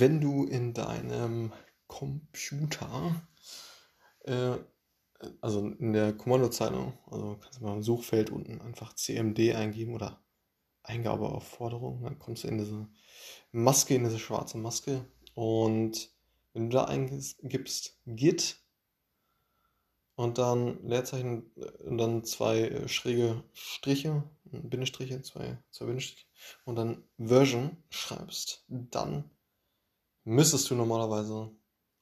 wenn du in deinem Computer, äh, also in der Kommandozeile, also kannst du mal im Suchfeld unten einfach CMD eingeben oder Eingabeaufforderung, dann kommst du in diese Maske, in diese schwarze Maske. Und wenn du da eingibst Git und dann Leerzeichen und dann zwei äh, schräge Striche, Bindestriche, zwei, zwei Bindestriche und dann Version schreibst, dann müsstest du normalerweise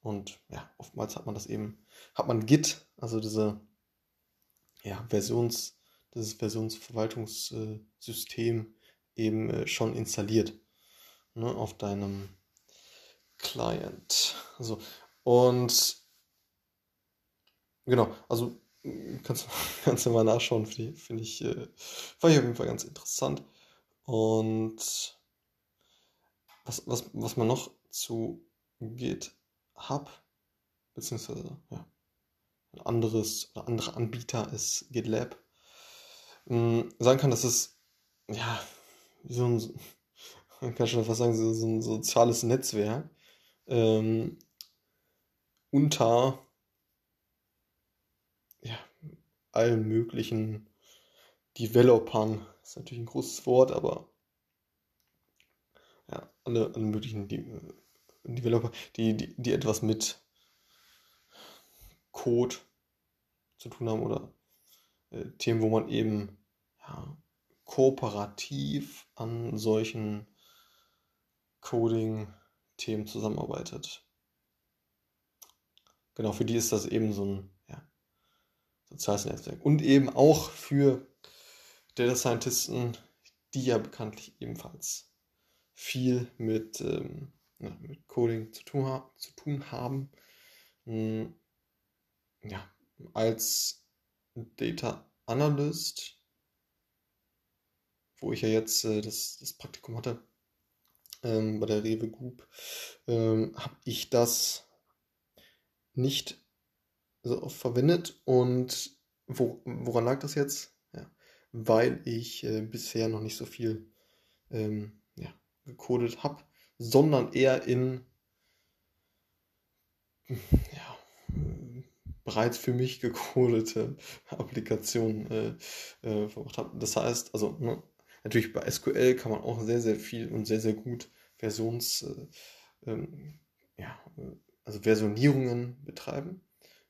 und ja, oftmals hat man das eben, hat man Git, also diese ja, Versions, dieses Versionsverwaltungssystem eben äh, schon installiert ne, auf deinem Client. So. Und genau, also kannst, kannst du mal nachschauen, finde ich, find ich, äh, fand ich auf jeden Fall ganz interessant. Und was, was, was man noch zu GitHub, beziehungsweise ja, ein anderes oder andere Anbieter ist GitLab, mh, sagen kann, dass es ja so ein, man kann schon fast sagen, so, ein soziales Netzwerk ähm, unter ja, allen möglichen Developern. Ist natürlich ein großes Wort, aber ja, alle, alle möglichen De Developer, die, die, die etwas mit Code zu tun haben oder äh, Themen, wo man eben ja, kooperativ an solchen Coding-Themen zusammenarbeitet. Genau, für die ist das eben so ein ja, soziales Netzwerk. Und eben auch für Data Scientisten, die ja bekanntlich ebenfalls viel mit, ähm, ja, mit Coding zu tun, zu tun haben. Hm, ja, als Data Analyst wo ich ja jetzt äh, das, das Praktikum hatte, ähm, bei der Rewe Group, ähm, habe ich das nicht so oft verwendet. Und wo, woran lag das jetzt? Ja, weil ich äh, bisher noch nicht so viel ähm, ja, gecodet habe, sondern eher in ja, bereits für mich gecodete Applikationen äh, äh, verbracht habe. Das heißt, also ne, Natürlich bei SQL kann man auch sehr, sehr viel und sehr, sehr gut Versions, äh, ähm, ja, also Versionierungen betreiben.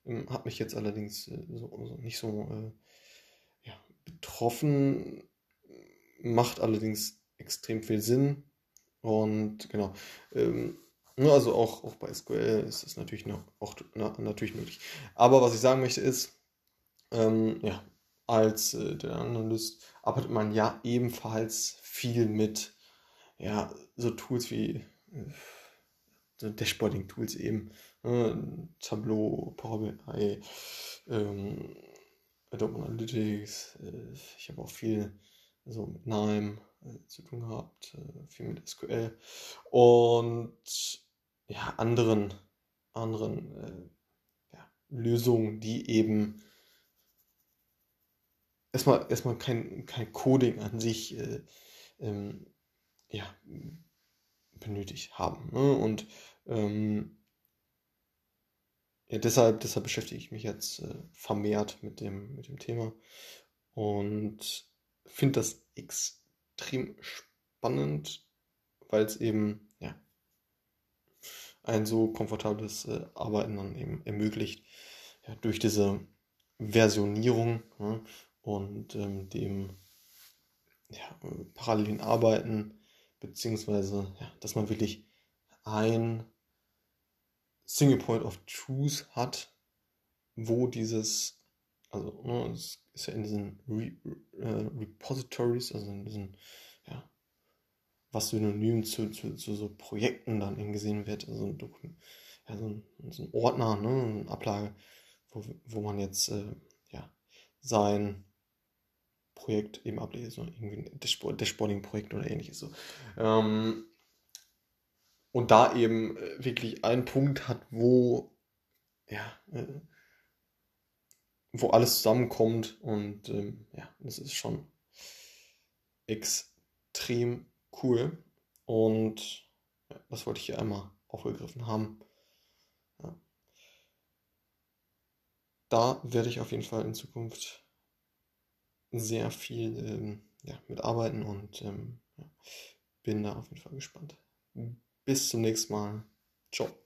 Ähm, hat mich jetzt allerdings äh, so, so nicht so äh, ja, betroffen, macht allerdings extrem viel Sinn. Und genau, ähm, also auch, auch bei SQL ist es natürlich noch auch na, natürlich möglich. Aber was ich sagen möchte ist, ähm, ja, als äh, der Analyst arbeitet man ja ebenfalls viel mit ja, so Tools wie äh, Dashboarding-Tools eben, äh, Tableau, Power BI, ähm, Adobe Analytics. Äh, ich habe auch viel so mit NIME äh, zu tun gehabt, äh, viel mit SQL und ja, anderen, anderen ja, Lösungen, die eben erstmal, erstmal kein, kein Coding an sich äh, ähm, ja, benötigt haben. Ne? Und ähm, ja, deshalb, deshalb beschäftige ich mich jetzt äh, vermehrt mit dem, mit dem Thema und finde das extrem spannend, weil es eben ja, ein so komfortables äh, Arbeiten dann eben ermöglicht, ja, durch diese Versionierung ja, und ähm, dem ja, parallelen Arbeiten, beziehungsweise, ja, dass man wirklich ein Single Point of Truth hat, wo dieses, also ne, es ist ja in diesen Re, äh, Repositories, also in diesen, ja, was synonym zu, zu, zu so Projekten dann eben gesehen wird, also ein, Dokument, ja, so ein, so ein Ordner, ne, eine Ablage, wo, wo man jetzt äh, ja, sein Projekt eben ablese, so irgendwie ein Dashboarding-Projekt oder ähnliches. So. Ähm, und da eben äh, wirklich einen Punkt hat, wo, ja, äh, wo alles zusammenkommt und ähm, ja, das ist schon extrem cool. Und ja, das wollte ich hier einmal aufgegriffen haben. Ja. Da werde ich auf jeden Fall in Zukunft sehr viel ähm, ja, mitarbeiten und ähm, ja, bin da auf jeden Fall gespannt. Bis zum nächsten Mal. Ciao.